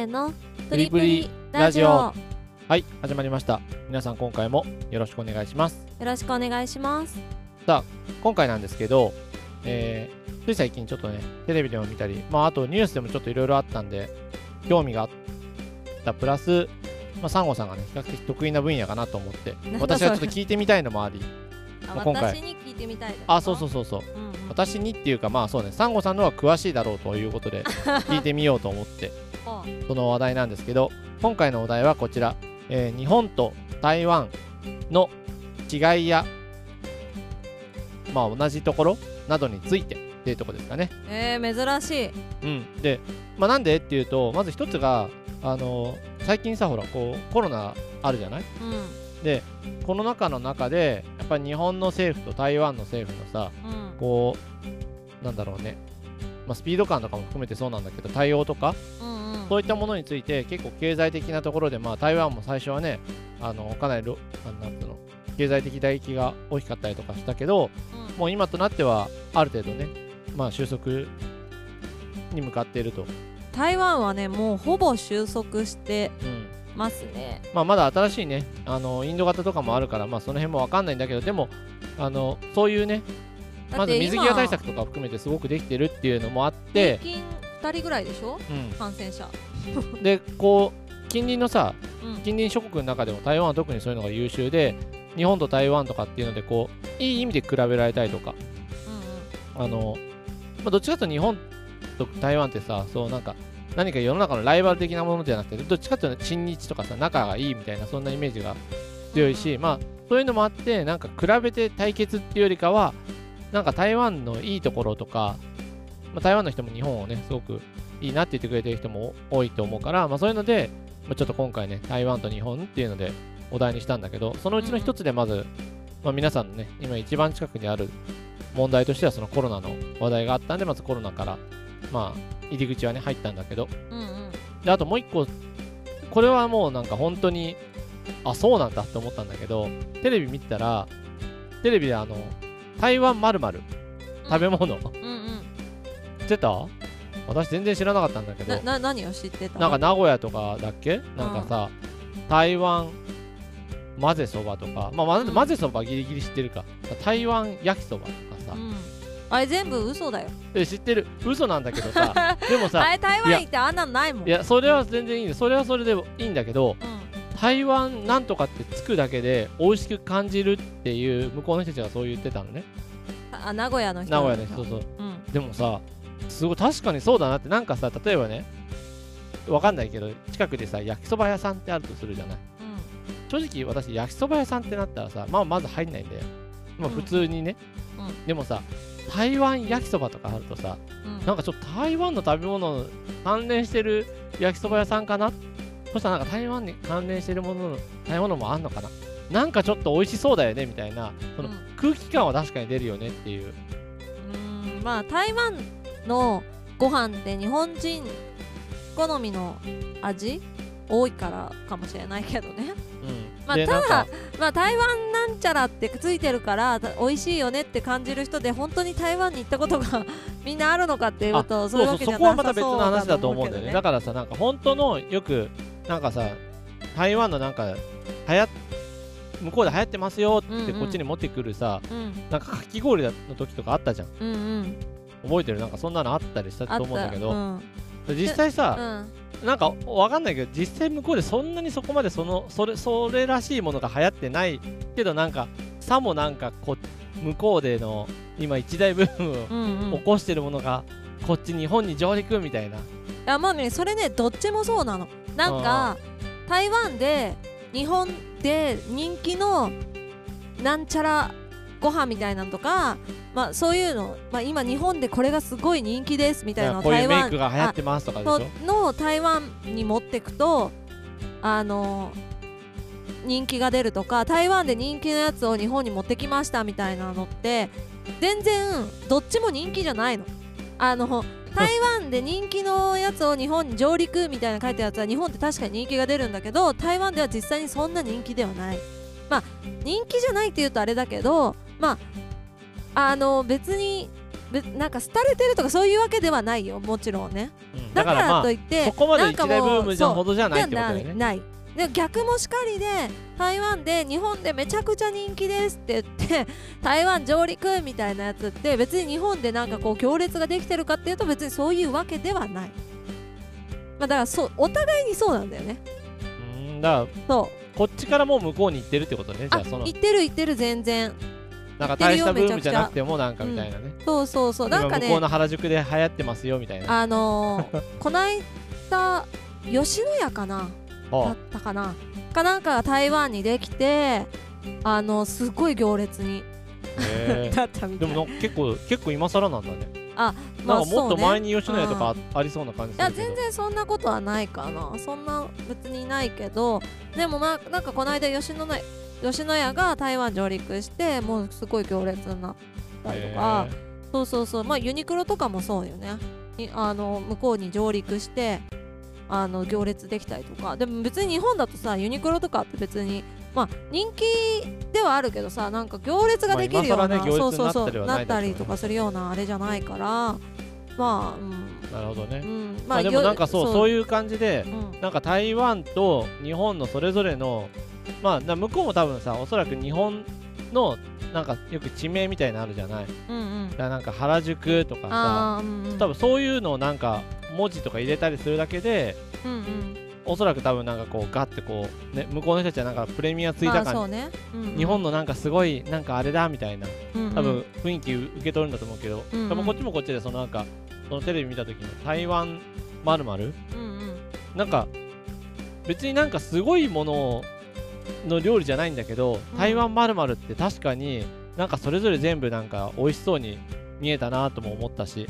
せーのプリプリラジオ。はい始まりました。皆さん今回もよろしくお願いします。よろしくお願いします。今回なんですけど、えー、つい最近ちょっとねテレビでも見たりまああとニュースでもちょっといろいろあったんで興味があった。プラスまあ、サンゴさんがね比較的得意な分野かなと思って私はちょっと聞いてみたいのもありあまあ今回。私に聞いてみたいあそうそうそうそう。うんうん。私にっていうかまあそうね。サンゴさんの方が詳しいだろうということで 聞いてみようと思って。あその話題なんですけど今回のお題はこちら、えー日本と台湾の違いやまあ同じところなどについてっていうところですかね。えー、珍しい。うん、で、まあ、なんでっていうとまず一つがあの最近さほらこうコロナあるじゃない？うん。でこの中の中でやっぱり日本の政府と台湾の政府のさうん。こうなんだろうね、まあ、スピード感とかも含めてそうなんだけど対応とかうんうんそういったものについて結構経済的なところで、まあ、台湾も最初はねあのかなりなんていうの経済的打撃が大きかったりとかしたけどうん。もう今となってはある程度ね、まあ、収束に向かっていると、台湾はねもうほぼ収束してうんますね。まあ、まだ新しいねあのインド型とかもあるから、まあ、その辺も分かんないんだけどでもあのそういうねまず水際対策とか含めてすごくできてるっていうのもあって2人ぐらいでしょ？う感染者。ん、でこう近隣のさうん。近隣諸国の中でも台湾は特にそういうのが優秀で日本と台湾とかっていうのでこういい意味で比べられたりとか。うんあの、まあ、どっちかというと日本と台湾ってさそうなんか何か世の中のライバル的なものじゃなくてどっちかというと親日とかさ仲がいいみたいなそんなイメージが強いし、まあそういうのもあってなんか比べて対決っていうよりかはなんか台湾のいいところとか、まあ、台湾の人も日本をねすごくいいなって言ってくれてる人も多いと思うから、まあ、そういうので、まあ、ちょっと今回ね台湾と日本っていうのでお題にしたんだけどそのうちの一つでまず、まあ、皆さんのね今一番近くにある問題としてはそのコロナの話題があったんでまずコロナからまあ入り口はね入ったんだけど。うんうん。うんであともう一個これはもうなんか本当にあそうなんだって思ったんだけどテレビ見てたらテレビであの台湾まる食べ物うんってた？私全然知らなかったんだけど。なな何を知ってた？なんか名古屋とかだっけ？なんかさ、台湾混ぜそばとか、まあ、うん。混ぜそばギリギリ知ってるか。台湾焼きそばとかさ、うん。あれ全部嘘だよ。え知ってる。嘘なんだけどさ。でもさあれ台湾行ってあんなのないもん。いやそれは全然いいんだそれはそれでいいんだけどうん。台湾なんとかってつくだけで美味しく感じるっていう向こうの人たちがそう言ってたのね。あ名古屋の人。名古屋の人そうそう。うん。でもさすごい確かにそうだなってなんかさ例えばねわかんないけど近くでさ焼きそば屋さんってあるとするじゃない？正直私焼きそば屋さんってなったらさまあまず入んないんだよ。まあうん。普通にね、うん。でもさ台湾焼きそばとかあるとさうん。うんなんかちょっと台湾の食べ物の関連してる焼きそば屋さんかな？そしたらなんか台湾に関連してるものの食べ物もあんのかな？なんかちょっと美味しそうだよねみたいなそのうん。空気感は確かに出るよねっていう、うーんまあ台湾のご飯って日本人好みの味多いからかもしれないけどね。うん。まあただまあ台湾なんちゃらってついてるからた美味しいよねって感じる人で本当に台湾に行ったことが みんなあるのかっていうあとそけじゃそこはまた別の話だと思うんだよね。けどだからさなんか本当のよくなんかさ台湾のなんか流行っ向こうで流行ってますよってうんうんこっちに持ってくるさ、うん。なんかかき氷の時とかあったじゃん。うんうん覚えてる？なんかそんなのあったりしたと思うんだけど、た。うん。実際さ、うん。なんかわかんないけど実際向こうでそんなにそこまでそのそれそれらしいものが流行ってないけどなんかさもなんかこ向こうでの今一大ブームを起こしてるものがこっち日本に上陸みたいな、いやまあねそれねどっちもそうなの。なんか台湾で日本で人気のなんちゃらご飯みたいなのとかまあそういうの、まあ、今日本でこれがすごい人気ですみたいな台湾クが流行ってますとかでしょ？のの台湾に持ってくとあの人気が出るとか台湾で人気のやつを日本に持ってきましたみたいなのって全然どっちも人気じゃないの。あの台湾で人気のやつを日本に上陸みたいな書いてあるやつは日本って確かに人気が出るんだけど台湾では実際にそんな人気ではないまあ人気じゃないって言うとあれだけどまああの別にべなんか廃れてるとかそういうわけではないよもちろんね。うん。だかららまあといってそこまで一大ブームじゃほどじゃないってことだよねないで逆もしかりで台湾で日本でめちゃくちゃ人気ですって言って台湾上陸みたいなやつって別に日本でなんかこう行列ができてるかっていうと別にそういうわけではない。まあだからそうお互いにそうなんだよね。うん。だからそう。こっちからもう向こうに行ってるってことね。じゃああその。言ってる言ってる全然なんか大したブームじゃなくてもなんかみたいなね。そうそうそう。なんかね今向こうの原宿で流行ってますよみたいな。あのー、こないだ吉野家かな。だあ。ったかな。かなんかが台湾にできてあのすごい行列に。へ だったみたい。ーでも結構結構今更なんだね。あなんかもっと前にに吉野家とかあありそうな感じいや全然そんなことはないかな。そんな別にないけど。でもまあなんかこの間吉野家吉野家が台湾上陸してもうすごい行列になったりとか。へそうそうそう。まあユニクロとかもそうよね。にあの向こうに上陸してあの行列できたりとか。でも別に日本だとさユニクロとかって別にまあ人気ではあるけどさなんか行列ができるような、まあねそうそうそうなったりとかするようなあれじゃないから。まあうん。ーなるほどね。うん。まあでもなんかそうそう。いう、いう感じでうん。なんか台湾と日本のそれぞれのまあな向こうも多分さおそらく日本のなんかよく地名みたいなのあるじゃない？うんうん、らなんか原宿とかさうんうん。多分そういうのをなんか文字とか入れたりするだけでうんうん。おそらく多分なんかこうガッてこうね向こうの人たちはなんかプレミアついた感まあね、うんうん。じ日本のなんかすごいなんかあれだみたいなうんうん。多分雰囲気受け取るんだと思うけどうんうん。多分こっちもこっちでそのなんかそのテレビ見た時の台湾まるまるうんうん。なんか別になんかすごいものの料理じゃないんだけど、うん。台湾まるまるって確かになんかそれぞれ全部なんか美味しそうに見えたなとも思ったし、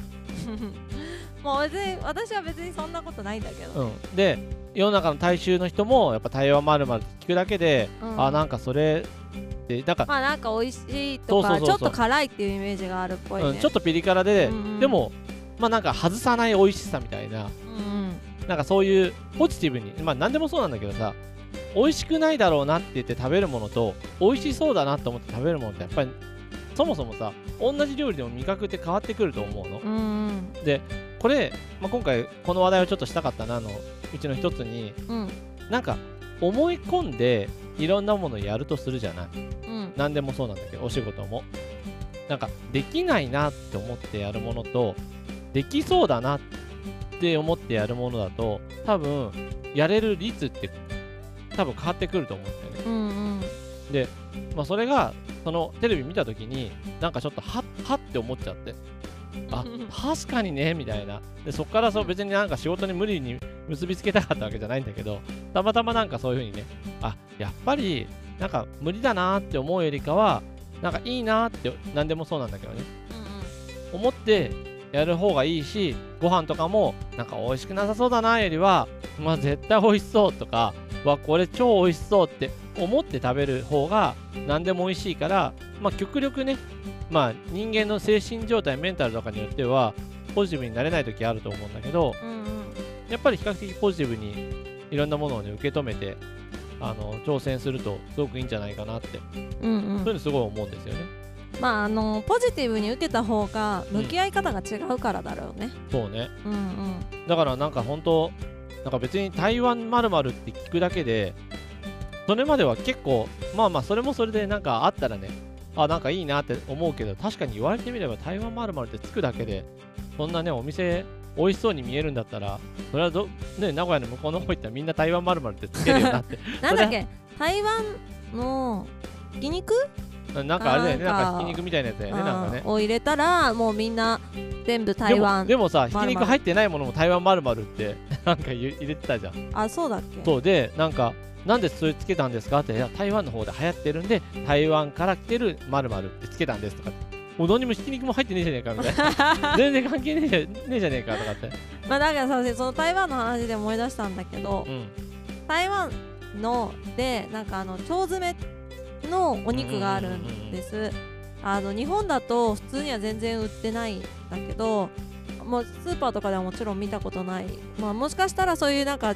もう別に私は別にそんなことないんだけど、うん、で世の中の大衆の人もやっぱ台湾まるまるって聞くだけで、うん。あなんかそれってなんか、まあなんか美味しいとかちょっと辛いっていうイメージがあるっぽいね、うん、ちょっとピリ辛で、うんうん。でもまあなんか外さない美味しさみたいな。うんなんかそういうポジティブにまあ何でもそうなんだけどさ美味しくないだろうなって言って食べるものと美味しそうだなと思って食べるものってやっぱりそもそもさ同じ料理でも味覚って変わってくると思うの。うんうん。これ、まあ、今回この話題をちょっとしたかったなの。うちの一つにうん。なんか思い込んでいろんなものをやるとするじゃない。うん。何でもそうなんだけどお仕事も。なんかできないなって思ってやるものとできそうだなって思ってやるものだと多分やれる率って多分変わってくると思うんだよね。うんうん。まあそれがそのテレビ見た時になんかちょっとはっはって思っちゃって。あ確かにねみたいな。でそっからそう別になんか仕事に無理に結びつけたかったわけじゃないんだけどたまたまなんかそういう風にねあやっぱりなんか無理だなーって思うよりかはなんかいいなーって何でもそうなんだけどね。思ってやる方がいいしご飯とかもなんか美味しくなさそうだなよりはまあ絶対美味しそうとかわこれ超美味しそうって思って食べる方が何でも美味しいからまあ極力ねまあ人間の精神状態メンタルとかによってはポジティブになれない時あると思うんだけどうんうん。やっぱり比較的ポジティブにいろんなものをね受け止めてあの挑戦するとすごくいいんじゃないかなって、うんうん。そういうのすごい思うんですよね。まああのポジティブに受けた方が向き合い方が違うからだろうね。そうね。うんうん。だからなんか本当なんか別に台湾まるまるって聞くだけでそれまでは結構まあまあそれもそれでなんかあったらねあなんかいいなって思うけど確かに言われてみれば台湾まるまるってつくだけでそんなねお店美味しそうに見えるんだったらそれはどね名古屋の向こうの方行ったらみんな台湾まるまるってつけるよなって。なんだっけ？台湾のひき肉？なんかあれだよねなんか。ひき肉みたいなやつだよねなんかね。を入れたらもうみんな全部台湾。でもでもさひき肉入ってないものも台湾まるまるって なんか入れてたじゃん。あそうだっけ？そうでなんかなんでそれつけたんですかっていや台湾の方で流行ってるんで台湾から来てるまるまるってつけたんですとかって。もう何にもひき肉も入ってねえじゃねえかみたいな。全然関係ねえじゃねえじゃねえかとかって。まあだからさその台湾の話で思い出したんだけどうん。台湾のでなんかあの腸詰めのお肉があるんです。あの日本だと普通には全然売ってないんだけどもうスーパーとかではもちろん見たことない、まあ、もしかしたらそういうなんか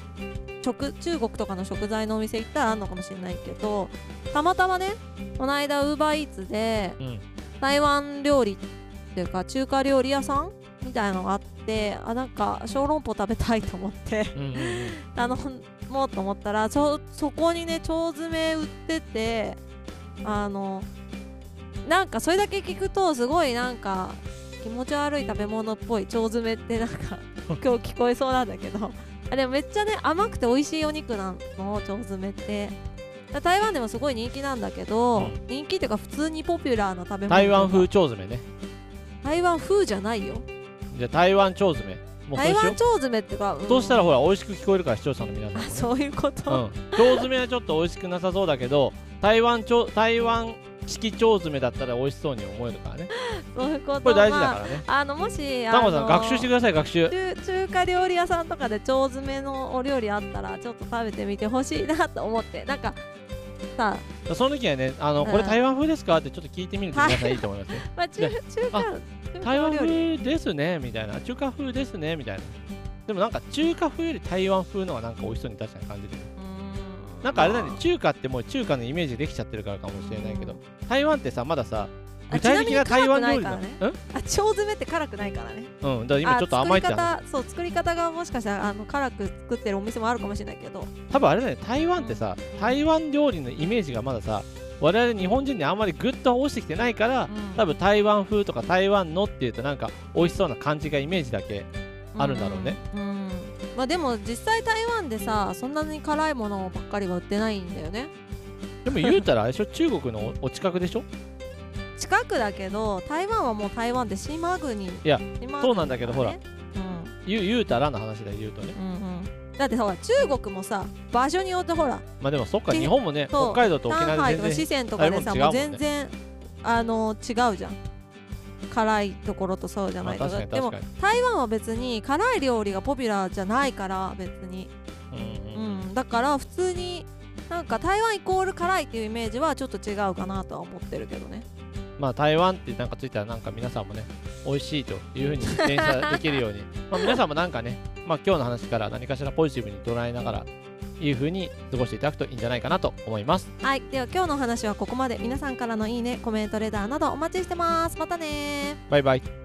食中国とかの食材のお店行ったらあるのかもしれないけどたまたまねこの間ウーバーイーツでうん。台湾料理っていうか中華料理屋さんみたいなのがあってあなんか小籠包食べたいと思って 頼もうと思ったらそそこにね腸詰め売っててあのなんかそれだけ聞くとすごいなんか気持ち悪い食べ物っぽい腸詰めってなんか 今日聞こえそうなんだけど。あでもめっちゃね甘くて美味しいお肉なの腸詰めって。だ台湾でもすごい人気なんだけど、うん。人気っていうか普通にポピュラーな食べ物台湾風腸詰めね。台湾風じゃないよ。じゃあ台湾腸詰め台湾腸詰めってか、うそうしたらほら美味しく聞こえるから視聴者の皆さんねそういうこと、うん、腸詰めはちょっと美味しくなさそうだけど台湾腸台湾式腸詰めだったら美味しそうに思えるからね。そういうこと？これ大事だまあからね。あのもしタモさん学習してください学習。中中華料理屋さんとかで腸詰めのお料理あったらちょっと食べてみてほしいなと思って。なんかさその時はねあの、うん。これ台湾風ですか？ってちょっと聞いてみると皆さんいいと思いますよ。まあ中で中華台湾風ですねみたいな。中華風ですねみたいな。でもなんか中華風より台湾風のがなんか美味しそうに確かに感じてるなんかあれだねま中華ってもう中華のイメージできちゃってるからかもしれないけどうん。台湾ってさまださあ具体的な台湾料理なちなみに辛くないあ腸詰めって辛くないからね。うんうんだから今ちょっと甘いって話。あ作り方そう作り方がもしかしたらあの辛く作ってるお店もあるかもしれないけど。多分あれだね台湾ってさ台湾料理のイメージがまださ我々日本人にあんまりグッと落ちてきてないからうん。多分台湾風とか台湾のっていうとなんか美味しそうな感じがイメージだけあるんだろうね。うん、うんまあでも実際台湾でさそんなに辛いものばっかりは売ってないんだよね。でも言うたらあれでしょ？中国のおお近くでしょ？近くだけど台湾はもう台湾って島国。いやそうなんだけどほら。うん。言う言うたらの話で言うとね。うんうんだってほら中国もさ場所によってほらまあでもそっかで日本もね北海道と沖上海とか縄で全然四川とかでさもう全然あの違うじゃん。辛いところとそうじゃまあないと。確かにでも台湾は別に辛い料理がポピュラーじゃないから別に、うんううん。ん、だから普通になんか台湾イコール辛いっていうイメージはちょっと違うかなとは思ってるけどね。まあ台湾ってなんかついたらなんか皆さんもね美味しいというふうに連鎖 できるように。まあ皆さんもなんかねまあ今日の話から何かしらポジティブに捉えながらいうに過ごしていただくといいんじゃないかなと思います。はい。では今日のお話はここまで。皆さんからのいいねコメントレターなどお待ちしてます。またねー。バイバイ